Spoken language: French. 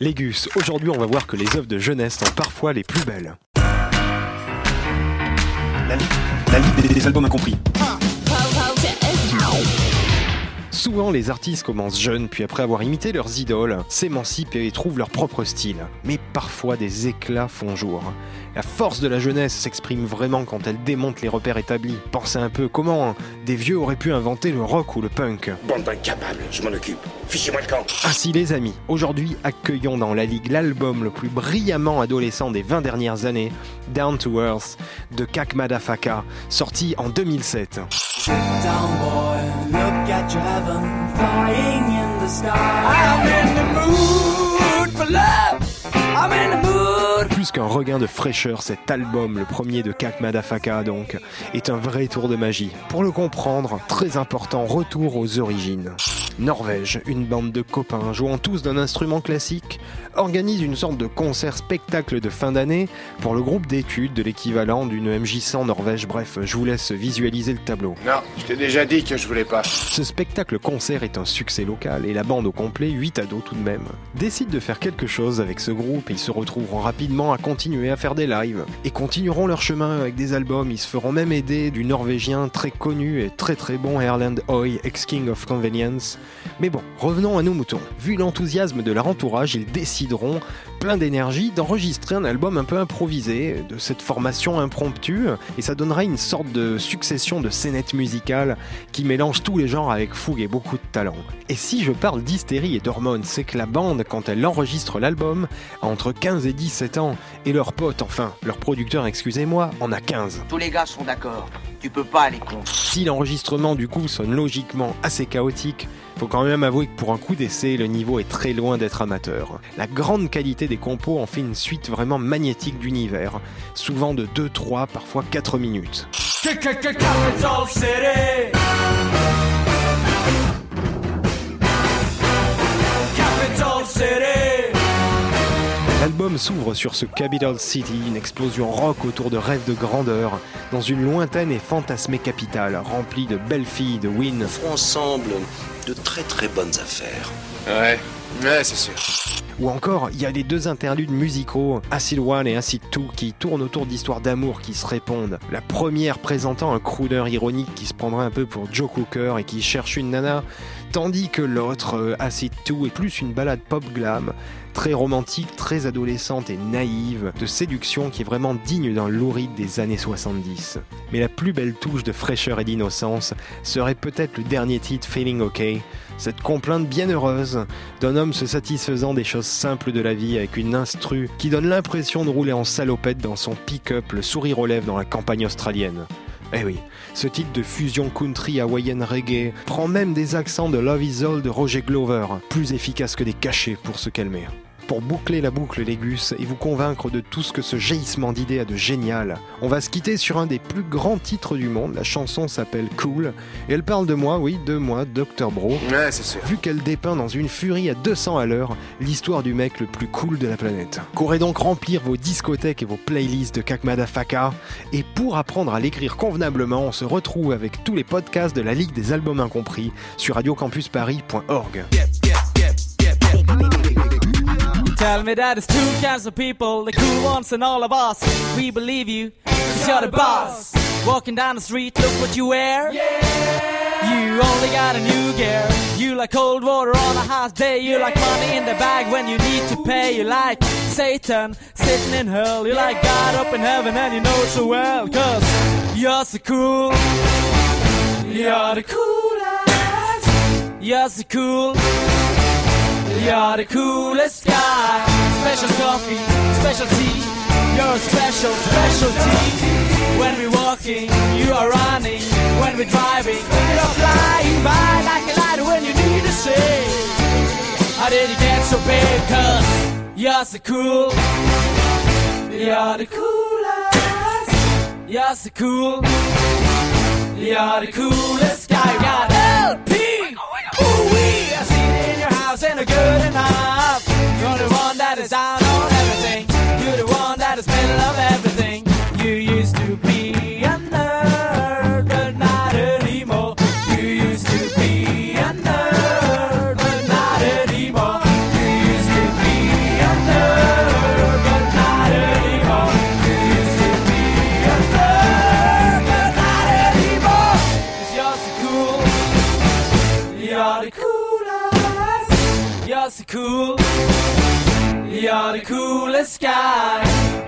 Légus, aujourd'hui on va voir que les œuvres de jeunesse sont parfois les plus belles. La, li- la des, des albums incompris. Souvent, les artistes commencent jeunes, puis après avoir imité leurs idoles, s'émancipent et trouvent leur propre style. Mais parfois, des éclats font jour. La force de la jeunesse s'exprime vraiment quand elle démonte les repères établis. Pensez un peu comment des vieux auraient pu inventer le rock ou le punk. Bande d'incapables, je m'en occupe. Fichez-moi le camp. Ainsi les amis, aujourd'hui accueillons dans la Ligue l'album le plus brillamment adolescent des 20 dernières années, Down to Earth, de Kak Madafaka, sorti en 2007. Sit down, Plus qu'un regain de fraîcheur, cet album, le premier de Kak Madafaka donc, est un vrai tour de magie. Pour le comprendre, très important, retour aux origines. Norvège, une bande de copains jouant tous d'un instrument classique, organise une sorte de concert-spectacle de fin d'année pour le groupe d'études de l'équivalent d'une MJ100 Norvège. Bref, je vous laisse visualiser le tableau. Non, je t'ai déjà dit que je voulais pas. Ce spectacle-concert est un succès local et la bande au complet, 8 ados tout de même, décide de faire quelque chose avec ce groupe et ils se retrouveront rapidement à continuer à faire des lives et continueront leur chemin avec des albums. Ils se feront même aider du Norvégien très connu et très très bon Erland Hoy, ex-King of Convenience. Mais bon, revenons à nos moutons. Vu l'enthousiasme de leur entourage, ils décideront, plein d'énergie, d'enregistrer un album un peu improvisé, de cette formation impromptue, et ça donnera une sorte de succession de scénettes musicales qui mélange tous les genres avec fougue et beaucoup de talent. Et si je parle d'hystérie et d'hormones, c'est que la bande, quand elle enregistre l'album, a entre 15 et 17 ans, et leur pote, enfin, leur producteur, excusez-moi, en a 15. Tous les gars sont d'accord. Tu peux pas aller contre. Si l'enregistrement du coup sonne logiquement assez chaotique, faut quand même avouer que pour un coup d'essai, le niveau est très loin d'être amateur. La grande qualité des compos en fait une suite vraiment magnétique d'univers, souvent de 2, 3, parfois 4 minutes. S'ouvre sur ce Capital City, une explosion rock autour de rêves de grandeur, dans une lointaine et fantasmée capitale, remplie de belles filles, de win, ensemble de très très bonnes affaires. Ouais, ouais, c'est sûr. Ou encore, il y a les deux interludes musicaux, Acid One et Acid 2, qui tournent autour d'histoires d'amour qui se répondent. La première présentant un crooner ironique qui se prendrait un peu pour Joe Cooker et qui cherche une nana, tandis que l'autre, euh, Acid 2, est plus une balade pop glam, très romantique, très adolescente et naïve, de séduction qui est vraiment digne d'un louride des années 70. Mais la plus belle touche de fraîcheur et d'innocence serait peut-être le dernier titre Feeling OK, cette complainte bien heureuse d'un homme se satisfaisant des choses simples de la vie avec une instru qui donne l'impression de rouler en salopette dans son pick-up, le sourire aux lèvres dans la campagne australienne. Eh oui, ce titre de fusion country hawaïenne reggae prend même des accents de Love Is All de Roger Glover, plus efficace que des cachets pour se calmer. Pour boucler la boucle Légus et vous convaincre de tout ce que ce jaillissement d'idées a de génial, on va se quitter sur un des plus grands titres du monde. La chanson s'appelle Cool et elle parle de moi, oui, de moi, Dr. Bro. Ouais, c'est sûr. Vu qu'elle dépeint dans une furie à 200 à l'heure l'histoire du mec le plus cool de la planète. Courez donc remplir vos discothèques et vos playlists de Kakmada Faka. Et pour apprendre à l'écrire convenablement, on se retrouve avec tous les podcasts de la Ligue des Albums Incompris sur radiocampusparis.org. Tell me that it's two kinds of people, the cool ones and all of us. We believe you, cause you're the boss. Walking down the street, look what you wear. You only got a new gear. You like cold water on a hot day. You like money in the bag when you need to pay. You like Satan sitting in hell. You like God up in heaven and you know it so well. Cause you're so cool. You're the coolest. You're so cool. You're the coolest guy. Special coffee, special tea. You're a special specialty. When we're walking, you are running. When we're driving, you're flying by like a light when you need to say. How did you get so big? Cause you're so cool. You're the coolest. You're so cool. You're the coolest guy. You're so cool. You're the coolest guy.